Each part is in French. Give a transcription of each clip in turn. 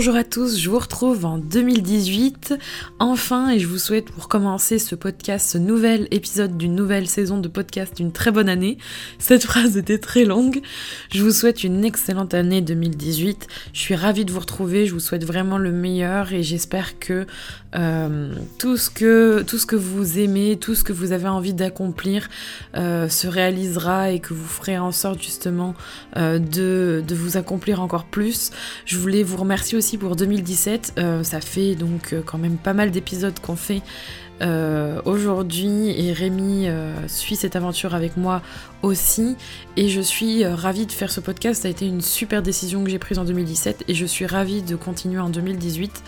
Bonjour à tous, je vous retrouve en 2018, enfin, et je vous souhaite pour commencer ce podcast, ce nouvel épisode d'une nouvelle saison de podcast, une très bonne année. Cette phrase était très longue. Je vous souhaite une excellente année 2018. Je suis ravie de vous retrouver, je vous souhaite vraiment le meilleur et j'espère que, euh, tout, ce que tout ce que vous aimez, tout ce que vous avez envie d'accomplir euh, se réalisera et que vous ferez en sorte justement euh, de, de vous accomplir encore plus. Je voulais vous remercier aussi pour 2017. Euh, ça fait donc euh, quand même pas mal d'épisodes qu'on fait euh, aujourd'hui et Rémi suit cette aventure avec moi aussi et je suis ravie de faire ce podcast. Ça a été une super décision que j'ai prise en 2017 et je suis ravie de continuer en 2018.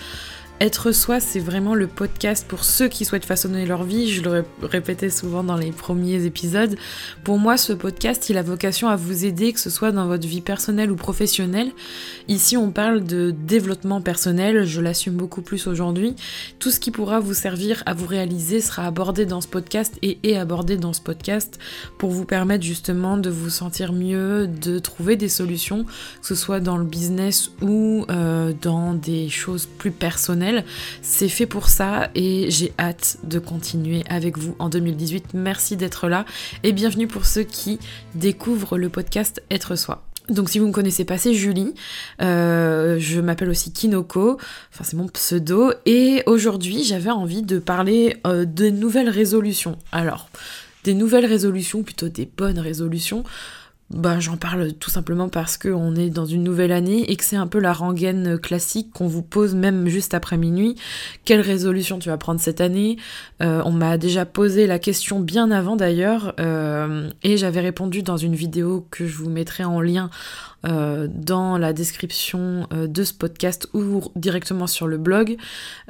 Être soi, c'est vraiment le podcast pour ceux qui souhaitent façonner leur vie. Je le répétais souvent dans les premiers épisodes. Pour moi, ce podcast, il a vocation à vous aider, que ce soit dans votre vie personnelle ou professionnelle. Ici, on parle de développement personnel. Je l'assume beaucoup plus aujourd'hui. Tout ce qui pourra vous servir à vous réaliser sera abordé dans ce podcast et est abordé dans ce podcast pour vous permettre justement de vous sentir mieux, de trouver des solutions, que ce soit dans le business ou euh, dans des choses plus personnelles c'est fait pour ça et j'ai hâte de continuer avec vous en 2018. Merci d'être là et bienvenue pour ceux qui découvrent le podcast Être Soi. Donc si vous ne me connaissez pas, c'est Julie. Euh, je m'appelle aussi Kinoko, enfin c'est mon pseudo. Et aujourd'hui, j'avais envie de parler euh, de nouvelles résolutions. Alors, des nouvelles résolutions, plutôt des bonnes résolutions bah, j'en parle tout simplement parce qu'on est dans une nouvelle année et que c'est un peu la rengaine classique qu'on vous pose même juste après minuit. Quelle résolution tu vas prendre cette année? Euh, On m'a déjà posé la question bien avant d'ailleurs euh, et j'avais répondu dans une vidéo que je vous mettrai en lien euh, dans la description euh, de ce podcast ou directement sur le blog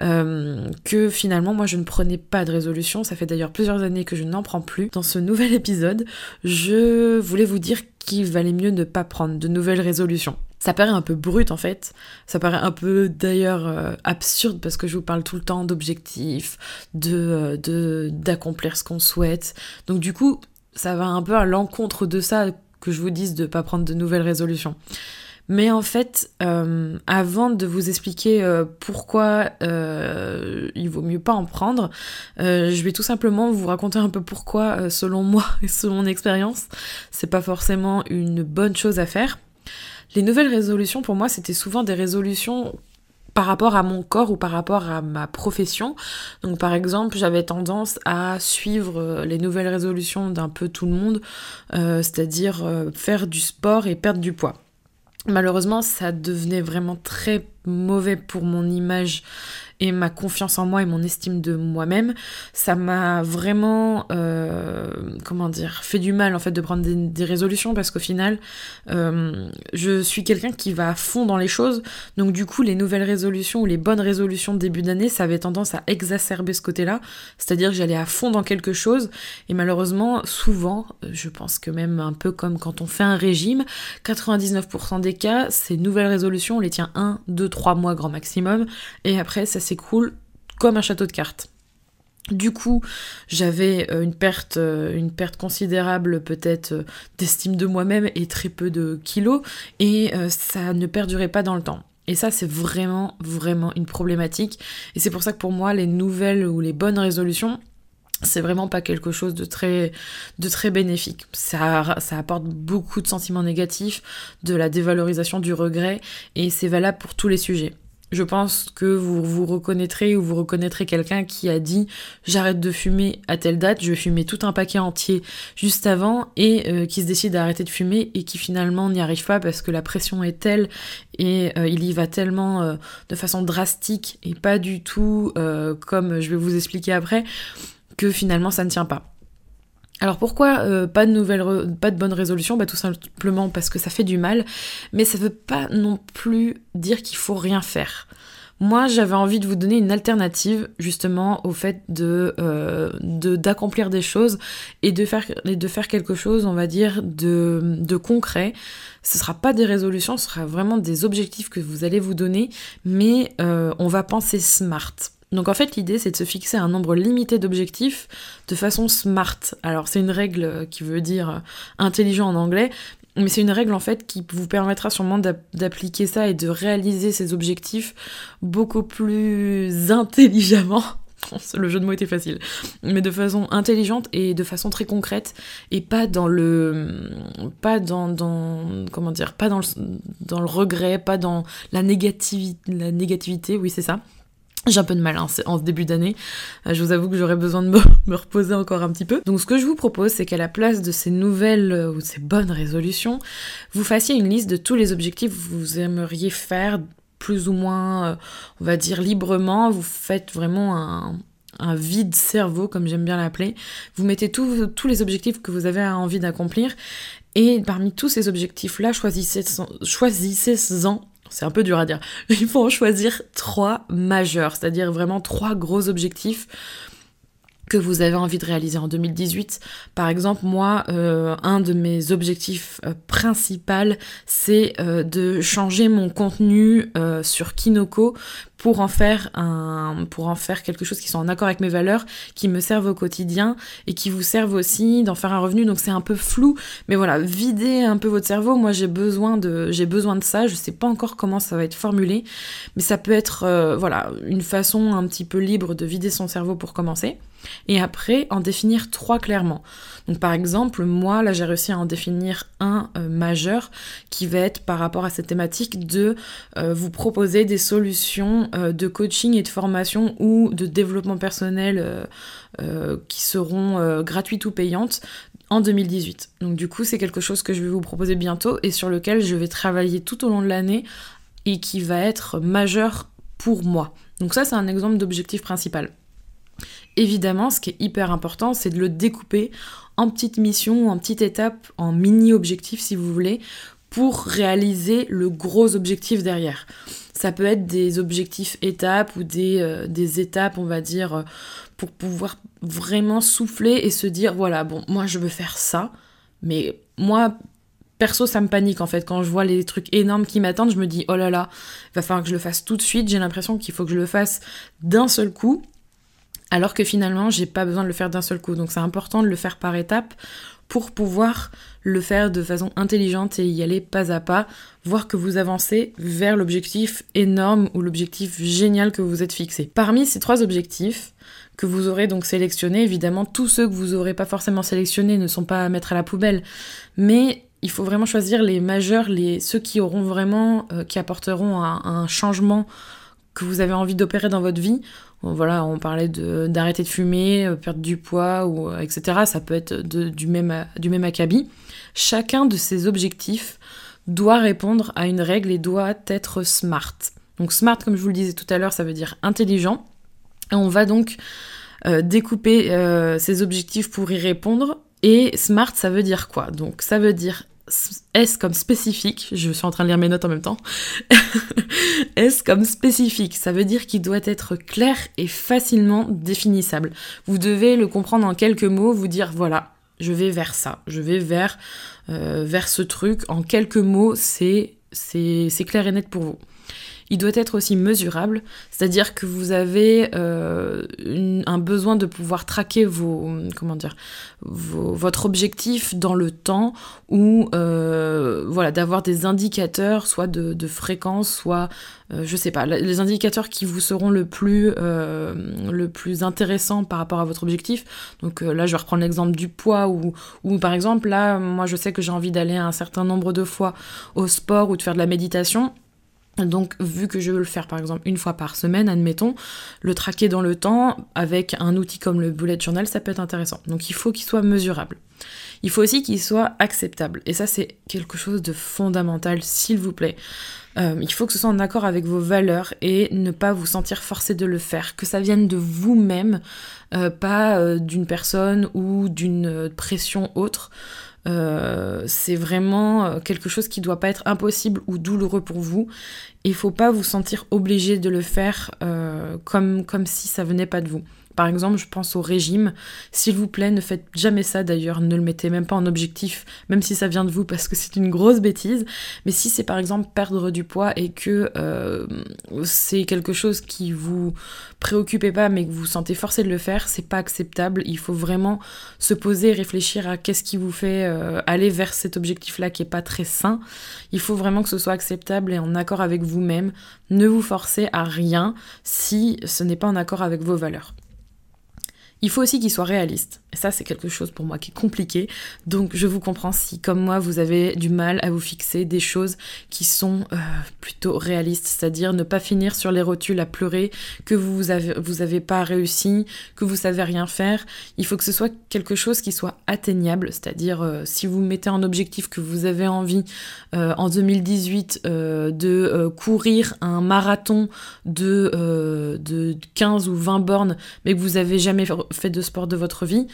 euh, que finalement moi je ne prenais pas de résolution. Ça fait d'ailleurs plusieurs années que je n'en prends plus. Dans ce nouvel épisode, je voulais vous dire qu'il valait mieux ne pas prendre de nouvelles résolutions. Ça paraît un peu brut en fait, ça paraît un peu d'ailleurs absurde parce que je vous parle tout le temps d'objectifs, de d'accomplir ce qu'on souhaite. Donc du coup, ça va un peu à l'encontre de ça que je vous dise de ne pas prendre de nouvelles résolutions. Mais en fait, euh, avant de vous expliquer euh, pourquoi euh, il vaut mieux pas en prendre, je vais tout simplement vous raconter un peu pourquoi, selon moi et selon mon expérience, c'est pas forcément une bonne chose à faire. Les nouvelles résolutions, pour moi, c'était souvent des résolutions par rapport à mon corps ou par rapport à ma profession. Donc par exemple, j'avais tendance à suivre euh, les nouvelles résolutions d'un peu tout le monde, euh, c'est-à-dire euh, faire du sport et perdre du poids. Malheureusement, ça devenait vraiment très mauvais pour mon image et ma confiance en moi et mon estime de moi-même, ça m'a vraiment, euh, comment dire, fait du mal en fait de prendre des, résolutions parce qu'au final, euh, je suis quelqu'un qui va à fond dans les choses. Donc du coup, les nouvelles résolutions ou les bonnes résolutions de début d'année, ça avait tendance à exacerber ce côté-là. C'est-à-dire que j'allais à fond dans quelque chose et malheureusement, souvent, je pense que même un peu comme quand on fait un régime, 99% des cas, ces nouvelles résolutions, on les tient 1, 2, 3 mois grand maximum et après ça s'écroule comme un château de cartes. Du coup, j'avais euh, une perte, euh, une perte considérable peut-être euh, d'estime de moi-même et très peu de kilos, et ça ne perdurait pas dans le temps. Et ça, c'est vraiment, vraiment une problématique. Et c'est pour ça que pour moi, les nouvelles ou les bonnes résolutions, c'est vraiment pas quelque chose de très, de très bénéfique. Ça, ça apporte beaucoup de sentiments négatifs, de la dévalorisation, du regret, et c'est valable pour tous les sujets je pense que vous vous reconnaîtrez ou vous reconnaîtrez quelqu'un qui a dit j'arrête de fumer à telle date, je fumer tout un paquet entier juste avant et euh, qui se décide à arrêter de fumer et qui finalement n'y arrive pas parce que la pression est telle et euh, il y va tellement euh, de façon drastique et pas du tout comme je vais vous expliquer après que finalement ça ne tient pas. Alors pourquoi euh, pas de nouvelles, pas de bonne résolution Bah tout simplement parce que ça fait du mal, mais ça veut pas non plus dire qu'il faut rien faire. Moi, j'avais envie de vous donner une alternative justement au fait de euh, d'accomplir des choses et de faire quelque chose, on va dire, de, concret. Ce sera pas des résolutions, ce sera vraiment des objectifs que vous allez vous donner, mais euh, on va penser smart. Donc en fait l'idée c'est de se fixer un nombre limité d'objectifs de façon smart. Alors c'est une règle qui veut dire intelligent en anglais, Mais c'est une règle en fait qui vous permettra sûrement d'appliquer ça et de réaliser ces objectifs beaucoup plus intelligemment. Le jeu de mots était facile, mais de façon intelligente et de façon très concrète et pas dans le, pas dans, dans comment dire, pas dans le, dans le regret, pas dans la négativité, la négativité, oui c'est ça, j'ai un peu de mal hein, en ce début d'année. Euh, je vous avoue que j'aurais besoin de me, reposer encore un petit peu. Donc ce que je vous propose, c'est qu'à la place de ces nouvelles euh, ou ces bonnes résolutions, vous fassiez une liste de tous les objectifs que vous aimeriez faire plus ou moins, euh, on va dire, librement. Vous faites vraiment un, vide cerveau, comme j'aime bien l'appeler. Vous mettez tous les objectifs que vous avez envie d'accomplir. Et parmi tous ces objectifs-là, choisissez-en choisissez c'est un peu dur à dire. Il faut en choisir trois majeurs, c'est-à-dire vraiment trois gros objectifs que vous avez envie de réaliser en 2018. Par exemple, moi, euh, un de mes objectifs euh, principaux, c'est euh, de changer mon contenu sur Kinoko pour en faire un, pour en faire quelque chose qui soit en accord avec mes valeurs, qui me servent au quotidien et qui vous servent aussi d'en faire un revenu. Donc c'est un peu flou, mais voilà, videz un peu votre cerveau. Moi j'ai besoin de, j'ai besoin de ça. Je sais pas encore comment ça va être formulé, mais ça peut être, voilà, une façon un petit peu libre de vider son cerveau pour commencer. Et après, en définir trois clairement. Donc par exemple, moi, là, j'ai réussi à en définir un euh, majeur qui va être par rapport à cette thématique de euh, vous proposer des solutions euh, de coaching et de formation ou de développement personnel qui seront gratuites ou payantes en 2018. Donc du coup, c'est quelque chose que je vais vous proposer bientôt et sur lequel je vais travailler tout au long de l'année et qui va être majeur pour moi. Donc ça, c'est un exemple d'objectif principal. Évidemment, ce qui est hyper important, c'est de le découper en petites missions, en petites étapes, en mini-objectifs si vous voulez, pour réaliser le gros objectif derrière. Ça peut être des objectifs étapes ou des, euh, des étapes, on va dire, euh, pour pouvoir vraiment souffler et se dire, voilà, bon, moi je veux faire ça, mais moi, perso, ça me panique en fait. Quand je vois les trucs énormes qui m'attendent, je me dis, oh là là, il va falloir que je le fasse tout de suite. J'ai l'impression qu'il faut que je le fasse d'un seul coup alors que finalement j'ai pas besoin de le faire d'un seul coup. Donc c'est important de le faire par étapes pour pouvoir le faire de façon intelligente et y aller pas à pas, voir que vous avancez vers l'objectif énorme ou l'objectif génial que vous êtes fixé. Parmi ces trois objectifs que vous aurez donc sélectionnés, évidemment tous ceux que vous aurez pas forcément sélectionnés ne sont pas à mettre à la poubelle, mais il faut vraiment choisir les majeurs, les ceux qui auront vraiment, euh, qui apporteront un changement que vous avez envie d'opérer dans votre vie voilà, on parlait d'arrêter de, fumer, euh, perdre du poids, euh, etc. Ça peut être du, même, du acabit. Chacun de ces objectifs doit répondre à une règle et doit être smart. Donc smart, comme je vous le disais tout à l'heure, ça veut dire intelligent. On va donc euh, découper ces objectifs pour y répondre. Et smart, ça veut dire quoi? Donc ça veut dire S comme spécifique, je suis en train de lire mes notes en même temps. S comme spécifique, ça veut dire qu'il doit être clair et facilement définissable. Vous devez le comprendre en quelques mots, vous dire voilà, je vais vers ça, je vais vers, euh, vers ce truc. En quelques mots, c'est clair et net pour vous il doit être aussi mesurable, c'est-à-dire que vous avez euh, un besoin de pouvoir traquer vos, comment dire, votre objectif dans le temps ou euh, voilà d'avoir des indicateurs, soit de, fréquence, soit euh, je sais pas, les indicateurs qui vous seront le plus le plus intéressant par rapport à votre objectif. Donc là, je vais reprendre l'exemple du poids ou, ou par exemple là, moi je sais que j'ai envie d'aller un certain nombre de fois au sport ou de faire de la méditation donc, vu que je veux le faire par exemple une fois par semaine, admettons, le traquer dans le temps avec un outil comme le bullet journal, ça peut être intéressant. Donc, il faut qu'il soit mesurable. Il faut aussi qu'il soit acceptable. Et ça, c'est quelque chose de fondamental, s'il vous plaît. Euh, il faut que ce soit en accord avec vos valeurs et ne pas vous sentir forcé de le faire. Que ça vienne de vous-même, euh, pas euh, d'une personne ou d'une pression autre. Euh, c'est vraiment euh, quelque chose qui doit pas être impossible ou douloureux pour vous. Il faut pas vous sentir obligé de le faire euh, comme, comme si ça venait pas de vous. Par exemple, je pense au régime. S'il vous plaît, ne faites jamais ça d'ailleurs, ne le mettez même pas en objectif, même si ça vient de vous parce que c'est une grosse bêtise. Mais si c'est par exemple perdre du poids et que euh, c'est quelque chose qui vous préoccupe pas mais que vous sentez forcé de le faire, c'est pas acceptable. Il faut vraiment se poser et réfléchir à qu'est-ce qui vous fait euh, aller vers cet objectif-là qui est pas très sain. Il faut vraiment que ce soit acceptable et en accord avec vous-même. Ne vous forcez à rien si ce n'est pas en accord avec vos valeurs. Il faut aussi qu'il soit réaliste. Ça, c'est quelque chose pour moi qui est compliqué. Donc, je vous comprends si, comme moi, vous avez du mal à vous fixer des choses qui sont euh, plutôt réalistes, c'est-à-dire ne pas finir sur les rotules à pleurer, que vous avez, vous avez pas réussi, que vous savez rien faire. Il faut que ce soit quelque chose qui soit atteignable, c'est-à-dire euh, si vous mettez en objectif que vous avez envie euh, en 2018 de courir un marathon de, de 15 ou 20 bornes, mais que vous avez jamais fait de sport de votre vie,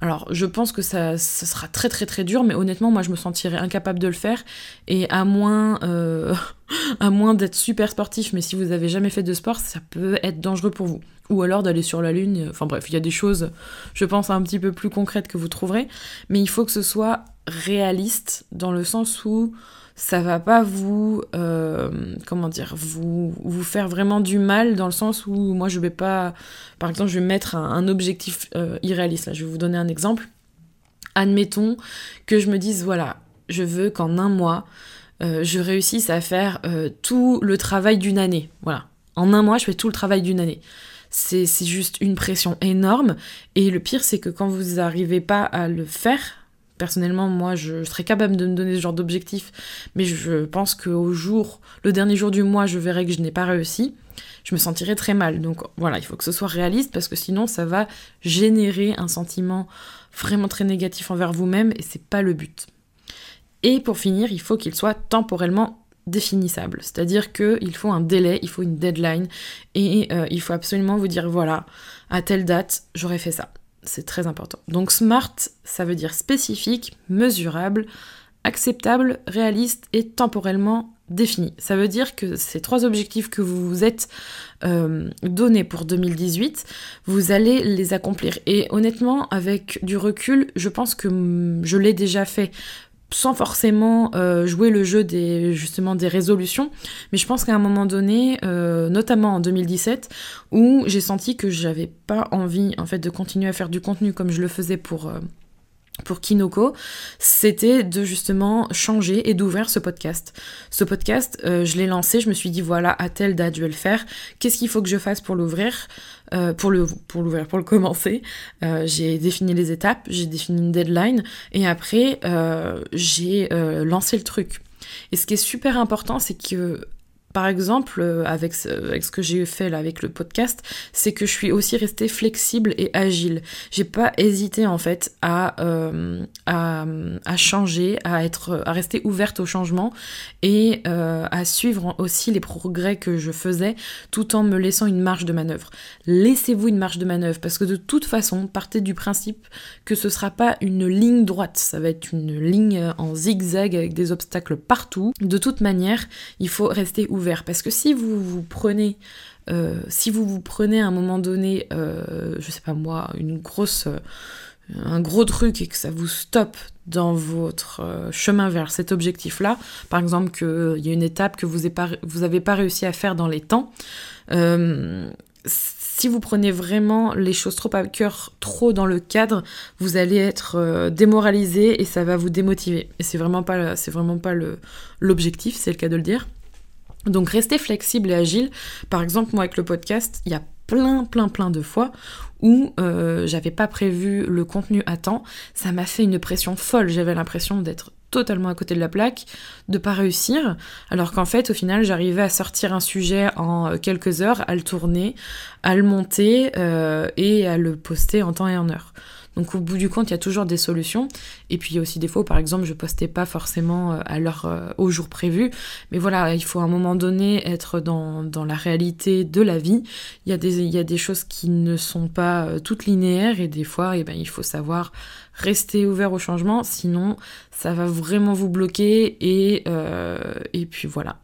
alors je pense que ça, sera très très très dur, mais honnêtement moi je me sentirais incapable de le faire, et à moins, euh, à moins d'être super sportif, mais si vous avez jamais fait de sport, ça peut être dangereux pour vous. Ou alors d'aller sur la lune, enfin bref, il y a des choses, je pense, un petit peu plus concrètes que vous trouverez, mais il faut que ce soit réaliste dans le sens où ça va pas vous euh, comment dire vous vous faire vraiment du mal dans le sens où moi je vais pas par exemple je vais mettre un, objectif euh, irréaliste. Je vais vous donner un exemple admettons que je me dise voilà je veux qu'en un mois euh, je réussisse à faire tout le travail d'une année. Voilà. En un mois je fais tout le travail d'une année. C'est juste une pression énorme. Et le pire c'est que quand vous n'arrivez pas à le faire personnellement, moi, je serais capable de me donner ce genre d'objectif, mais je pense qu'au jour, le dernier jour du mois, je verrai que je n'ai pas réussi, je me sentirais très mal. Donc voilà, il faut que ce soit réaliste parce que sinon, ça va générer un sentiment vraiment très négatif envers vous-même et c'est pas le but. Et pour finir, il faut qu'il soit temporellement définissable, c'est-à-dire qu'il faut un délai, il faut une deadline et euh, il faut absolument vous dire voilà, à telle date, j'aurais fait ça. C'est très important. Donc SMART, ça veut dire spécifique, mesurable, acceptable, réaliste et temporellement défini. Ça veut dire que ces trois objectifs que vous vous êtes euh, donnés pour 2018, vous allez les accomplir. Et honnêtement, avec du recul, je pense que je l'ai déjà fait sans forcément euh, jouer le jeu des justement des résolutions, mais je pense qu'à un moment donné, euh, notamment en 2017, où j'ai senti que j'avais pas envie en fait de continuer à faire du contenu comme je le faisais pour pour Kinoko, c'était de justement changer et d'ouvrir ce podcast. Ce podcast, je l'ai lancé, je me suis dit voilà, à telle date je vais le faire, qu'est-ce qu'il faut que je fasse pour l'ouvrir euh, pour le pour pour le commencer, euh, j'ai défini les étapes, j'ai défini une deadline et après euh, j'ai lancé le truc. Et ce qui est super important, c'est que par exemple, euh, avec ce, que j'ai fait là avec le podcast, c'est que je suis aussi restée flexible et agile. J'ai pas hésité en fait à, euh, à, changer, à être, à rester ouverte au changement et euh, à suivre aussi les progrès que je faisais, tout en me laissant une marge de manœuvre. Laissez-vous une marge de manœuvre parce que de toute façon, partez du principe que ce sera pas une ligne droite, ça va être une ligne en zigzag avec des obstacles partout. De toute manière, il faut rester ouvert parce que si vous vous prenez, euh, si vous vous prenez à un moment donné, euh, je sais pas moi, une grosse, euh, un gros truc et que ça vous stoppe dans votre chemin vers cet objectif-là, par exemple qu'il y a une étape que vous n'avez pas, pas réussi à faire dans les temps, si vous prenez vraiment les choses trop à cœur, trop dans le cadre, vous allez être démoralisé et ça va vous démotiver. Et c'est vraiment pas, c'est vraiment pas l'objectif, c'est le cas de le dire. Donc restez flexible et agile. Par exemple, moi avec le podcast, il y a plein, plein, plein de fois où euh, j'avais pas prévu le contenu à temps. Ça m'a fait une pression folle. J'avais l'impression d'être totalement à côté de la plaque, de pas réussir, alors qu'en fait, au final, j'arrivais à sortir un sujet en euh, quelques heures, à le tourner, à le monter euh, et à le poster en temps et en heure. Donc au bout du compte, il y a toujours des solutions. Et puis il y a aussi des fois, par exemple, je postais pas forcément euh, à l'heure euh, au jour prévu. Mais voilà, il faut à un moment donné être dans, la réalité de la vie. Il y, a des, choses qui ne sont pas euh, toutes linéaires et des fois, eh ben, il faut savoir rester ouvert au changement. Sinon, ça va vraiment vous bloquer et puis voilà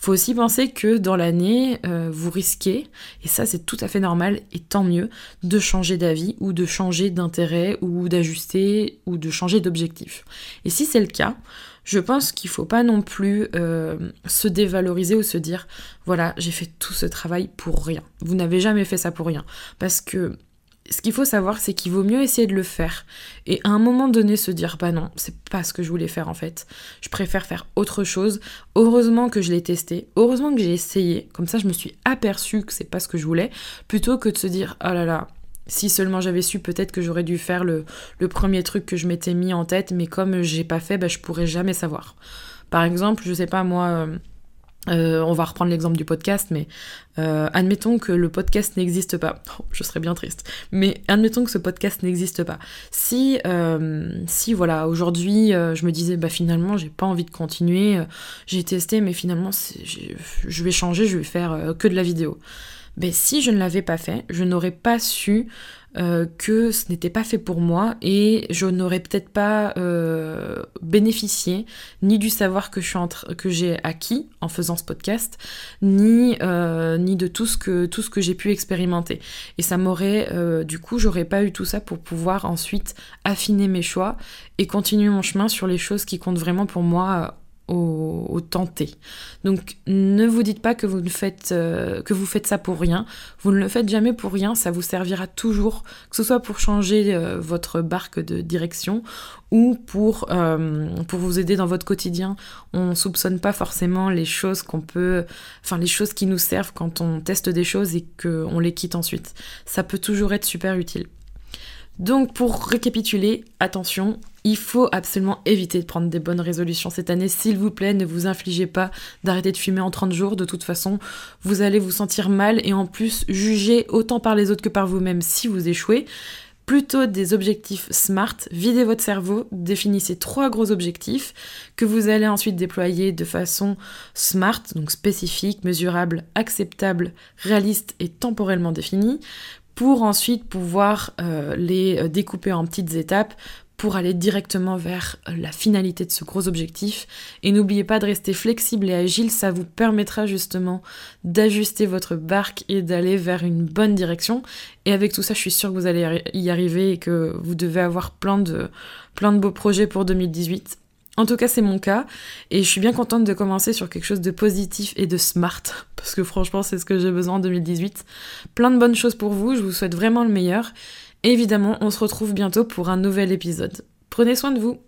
faut aussi penser que dans l'année, euh, vous risquez, et ça c'est tout à fait normal et tant mieux, de changer d'avis ou de changer d'intérêt ou d'ajuster ou de changer d'objectif. Et si c'est le cas, je pense qu'il faut pas non plus euh, se dévaloriser ou se dire voilà, j'ai fait tout ce travail pour rien. Vous n'avez jamais fait ça pour rien. Parce que ce qu'il faut savoir, c'est qu'il vaut mieux essayer de le faire et à un moment donné se dire bah non, c'est pas ce que je voulais faire en fait. Je préfère faire autre chose. Heureusement que je l'ai testé, heureusement que j'ai essayé. Comme ça, je me suis aperçue que c'est pas ce que je voulais, plutôt que de se dire oh là là. Si seulement j'avais su, peut-être que j'aurais dû faire le, premier truc que je m'étais mis en tête, mais comme j'ai pas fait, bah, je pourrais jamais savoir. Par exemple, je sais pas moi, euh, on va reprendre l'exemple du podcast, mais euh, admettons que le podcast n'existe pas. Oh, je serais bien triste. Mais admettons que ce podcast n'existe pas. Si, euh, si voilà, aujourd'hui, je me disais, bah finalement, j'ai pas envie de continuer. j'ai testé, mais finalement, je vais changer, je vais faire que de la vidéo. Mais si je ne l'avais pas fait, je n'aurais pas su euh, que ce n'était pas fait pour moi et je n'aurais peut-être pas euh, bénéficié ni du savoir que que j'ai acquis en faisant ce podcast, ni euh, ni de tout ce que tout ce que j'ai pu expérimenter. Et ça m'aurait du coup j'aurais pas eu tout ça pour pouvoir ensuite affiner mes choix et continuer mon chemin sur les choses qui comptent vraiment pour moi au, tenter. Donc ne vous dites pas que vous, ne faites, euh, que vous faites ça pour rien. Vous ne le faites jamais pour rien, ça vous servira toujours, que ce soit pour changer euh, votre barque de direction ou pour, euh, pour vous aider dans votre quotidien. On soupçonne pas forcément les choses qu'on peut, enfin les choses qui nous servent quand on teste des choses et qu'on les quitte ensuite. Ça peut toujours être super utile. Donc pour récapituler, attention, il faut absolument éviter de prendre des bonnes résolutions cette année. S'il vous plaît, ne vous infligez pas d'arrêter de fumer en 30 jours. De toute façon, vous allez vous sentir mal et en plus juger autant par les autres que par vous-même si vous échouez. Plutôt des objectifs SMART, videz votre cerveau, définissez trois gros objectifs que vous allez ensuite déployer de façon SMART, donc spécifique, mesurable, acceptable, réaliste et temporellement définie pour ensuite pouvoir euh, les euh, découper en petites étapes pour aller directement vers euh, la finalité de ce gros objectif. Et n'oubliez pas de rester flexible et agile, ça vous permettra justement d'ajuster votre barque et d'aller vers une bonne direction. Et avec tout ça, je suis sûre que vous allez y arriver et que vous devez avoir plein de, plein de beaux projets pour 2018. En tout cas, c'est mon cas et je suis bien contente de commencer sur quelque chose de positif et de smart parce que franchement, c'est ce que j'ai besoin en 2018. Plein de bonnes choses pour vous, je vous souhaite vraiment le meilleur. évidemment, on se retrouve bientôt pour un nouvel épisode. Prenez soin de vous.